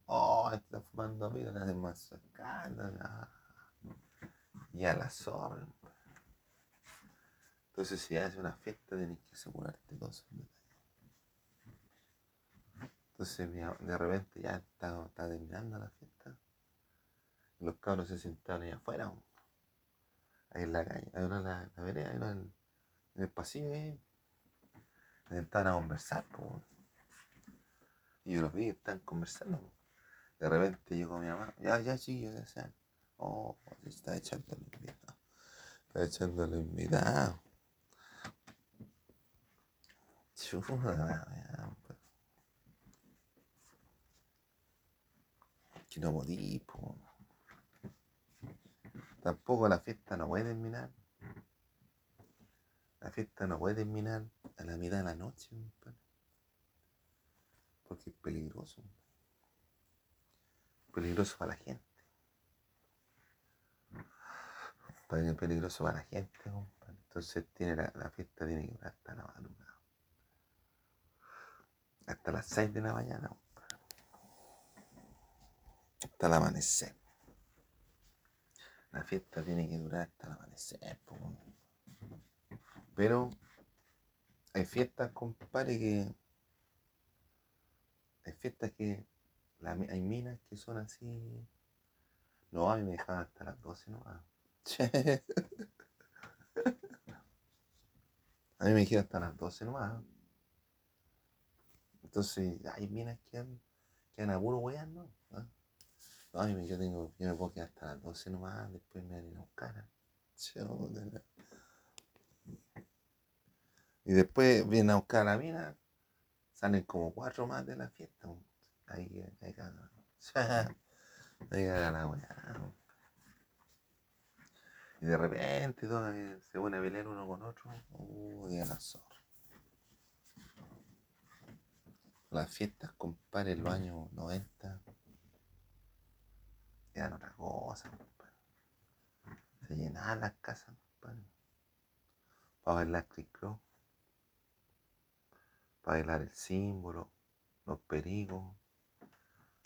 Oh, está fumando vida, nada más escándalo. Y a la zorra. Entonces, si haces una fiesta, tienes que asegurarte todo esos detalles. Entonces, de repente ya está, terminando la fiesta. Los cabros se sentaron ahí afuera. Ahí en la calle, ahí en la, la vereda, ahí en, pasillo. Ahí. Estaban a conversar. Y yo los vi, están conversando. De repente llegó mi mamá, ya, ya chiquillos, ya sean. Oh, se está echando el invitado. Está echando el invitado. Pues. Que no podí, po. Tampoco la fiesta no puede terminar. La fiesta no puede terminar a la mitad de la noche, porque es peligroso peligroso para la gente. Peligroso para la gente, compadre. Entonces tiene la, fiesta tiene que ir hasta la madrugada. Hasta las 6 de la mañana, compadre. Hasta el amanecer. La fiesta tiene que durar hasta el amanecer, Pero hay fiestas, compadre, que. Hay fiestas que hay minas que son así. No, a mí me dejaban hasta las 12 nomás. a mí me dijeron hasta las 12 nomás. Entonces, hay minas que han, que han a puro ¿no? ¿Ah? No, a mí yo, tengo, yo me puedo quedar hasta las 12 nomás, después me van a buscar. Y después vienen a buscar a la mina, salen como cuatro más de la fiesta. Ahí, ahí caga. ahí caga la weá. Y de repente todo, se pone a pelear uno con otro. Uy, a la. Las fiestas, compadre, en los años 90 eran otra cosa, compadre. Se llenaban las casas, compadre. Para bailar click Bailar el símbolo, los perigos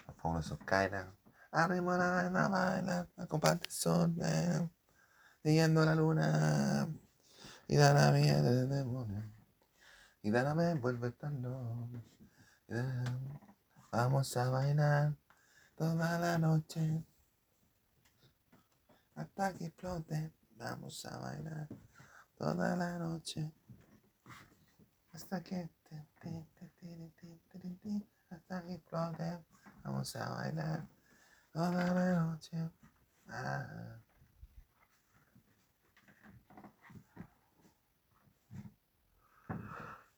los famosos Kaira. Arriba la la baila, comparte el sol, siguiendo la luna. Y dana mía de demonio. Y dana me vuelve tan loco. Vamos a bailar toda la noche. Hasta que explote. Vamos a bailar toda la noche. Hasta que. Hasta que explote. Vamos a bailar toda la noche. Ah.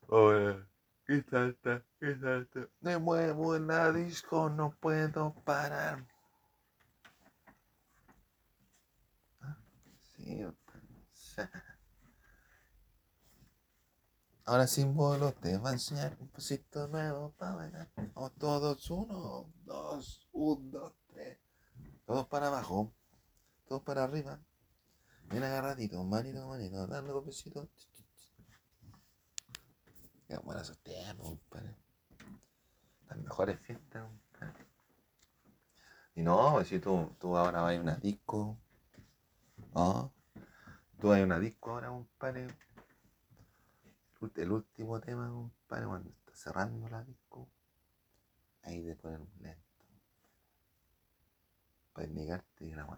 Oye, qué salta, qué salta. Me muevo en la disco, no puedo parar. Ah, sí, Ahora símbolo te va a enseñar un pasito nuevo para bailar. O todos, uno, dos, un, dos, tres. Todos para abajo, todos para arriba. Bien agarradito, manito, manito, dando un besito. Qué buena esos compadre. las mejores fiestas, compadre. Y no, pues si tú, tú ahora vas a una disco, ¿no? Tú vas a una disco ahora, compadre. El último tema, compadre, cuando está cerrando la disco, ahí te ponen un lento. Para negarte y mío.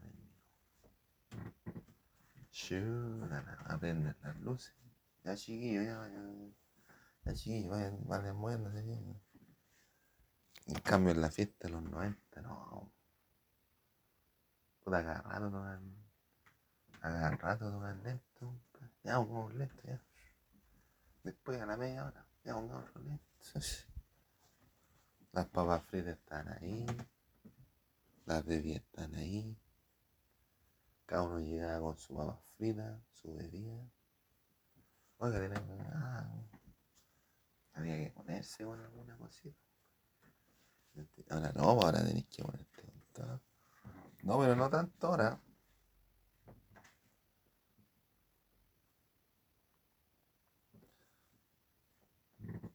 Chúdala, aprenden las luces. Ya chiquillo, ya, ya. Ya chiquillo, vayan, vayan moviéndose. En cambio en la fiesta de los 90, no. Puta, cada rato tocan. Cada rato tocan lento. Ya pongamos lento, ya. Después a la media hora, ya pongamos otro lento. Las papas fritas están ahí. Las bebidas están ahí. Cada uno llegaba con su papa frita, su bebida. Oiga, tenemos. Ah, había que ponerse con alguna cosita. Ahora no, ahora tenéis que ponerte con No, pero no tanto ahora.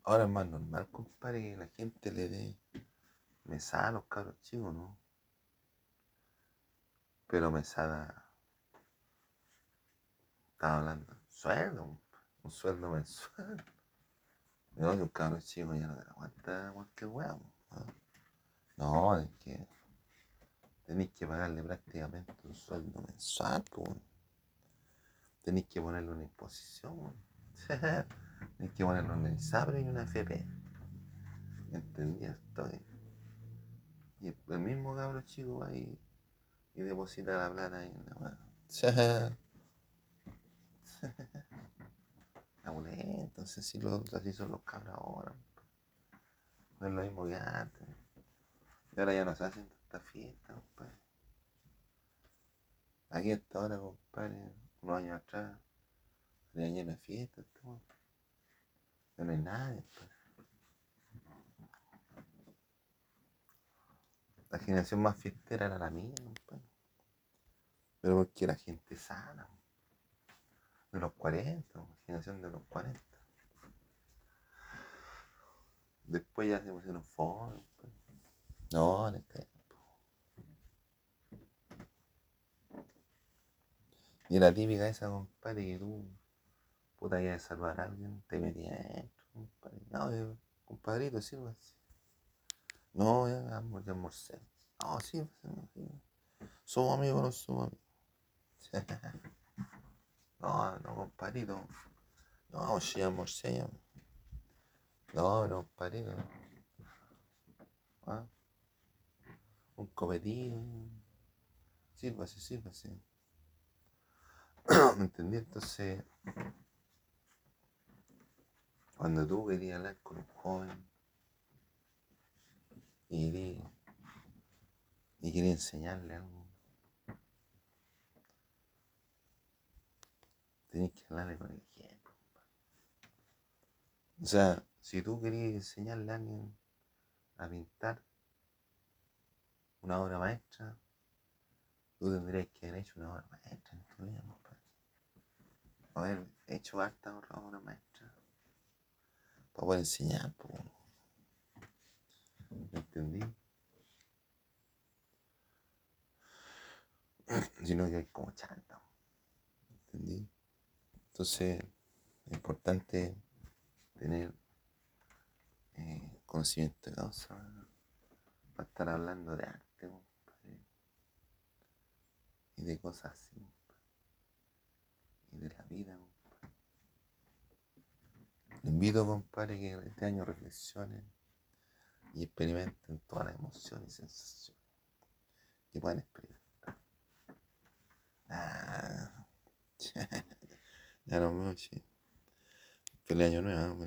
Ahora es más normal, compadre, que la gente le dé mesada a los cabros chicos, ¿no? Pero mesada. Estaba hablando. Sueldo, un sueldo mensual. No, que un cabro chico ya no te aguanta cualquier huevo. ¿no? es que tenéis que pagarle prácticamente un sueldo mensual, pues. Tenéis que ponerle una imposición, Tenéis que ponerle una ISAPRE y una FP. ¿Entendí? Estoy. Y el mismo cabro chico va y, y deposita la plata ahí en la mano. entonces si los, así son los cabros ahora. No es lo mismo que antes. Y ahora ya no se hacen tantas fiestas, compadre. Aquí hasta ahora, compadre, unos años atrás, había llena de fiestas, todo. Ya no hay nadie, compadre. La generación más fiestera era la mía, compadre. Pero porque era gente sana. De los 40, generación de los 40. Después ya se pusieron foros. Pues. No, en este tiempo. Y la típica esa, compadre, que tú, puta, ya salvar a alguien, te metías adentro, compadre. No, yo, compadrito, así. No, ya, ya almorcé. No, sí, sí, somos amigos, no somos amigos. no, no, compadrito. No, sí, almorcé ya. No, no, compadrito. ¿Ah? Un copetín. Sírvase, sírvase. ¿Me entendí? Entonces, cuando tú querías hablar con un joven y querías, y enseñarle algo, tenés que hablarle con el ejemplo. O sea, si tú querías enseñarle a alguien a pintar, una obra maestra, tú tendrías que haber hecho una obra maestra en tu vida, Haber hecho harta obra maestra. Para poder enseñar, pues. ¿Me entendí? Sino que hay como chanta. ¿Entendí? Entonces, es importante tener eh, conocimiento de causa para estar hablando de arte y de cosas así, y de la vida, Le invito, compadre, que este año reflexionen y experimenten todas las emociones y sensaciones que puedan experimentar. Ah, ya no me Feliz año nuevo,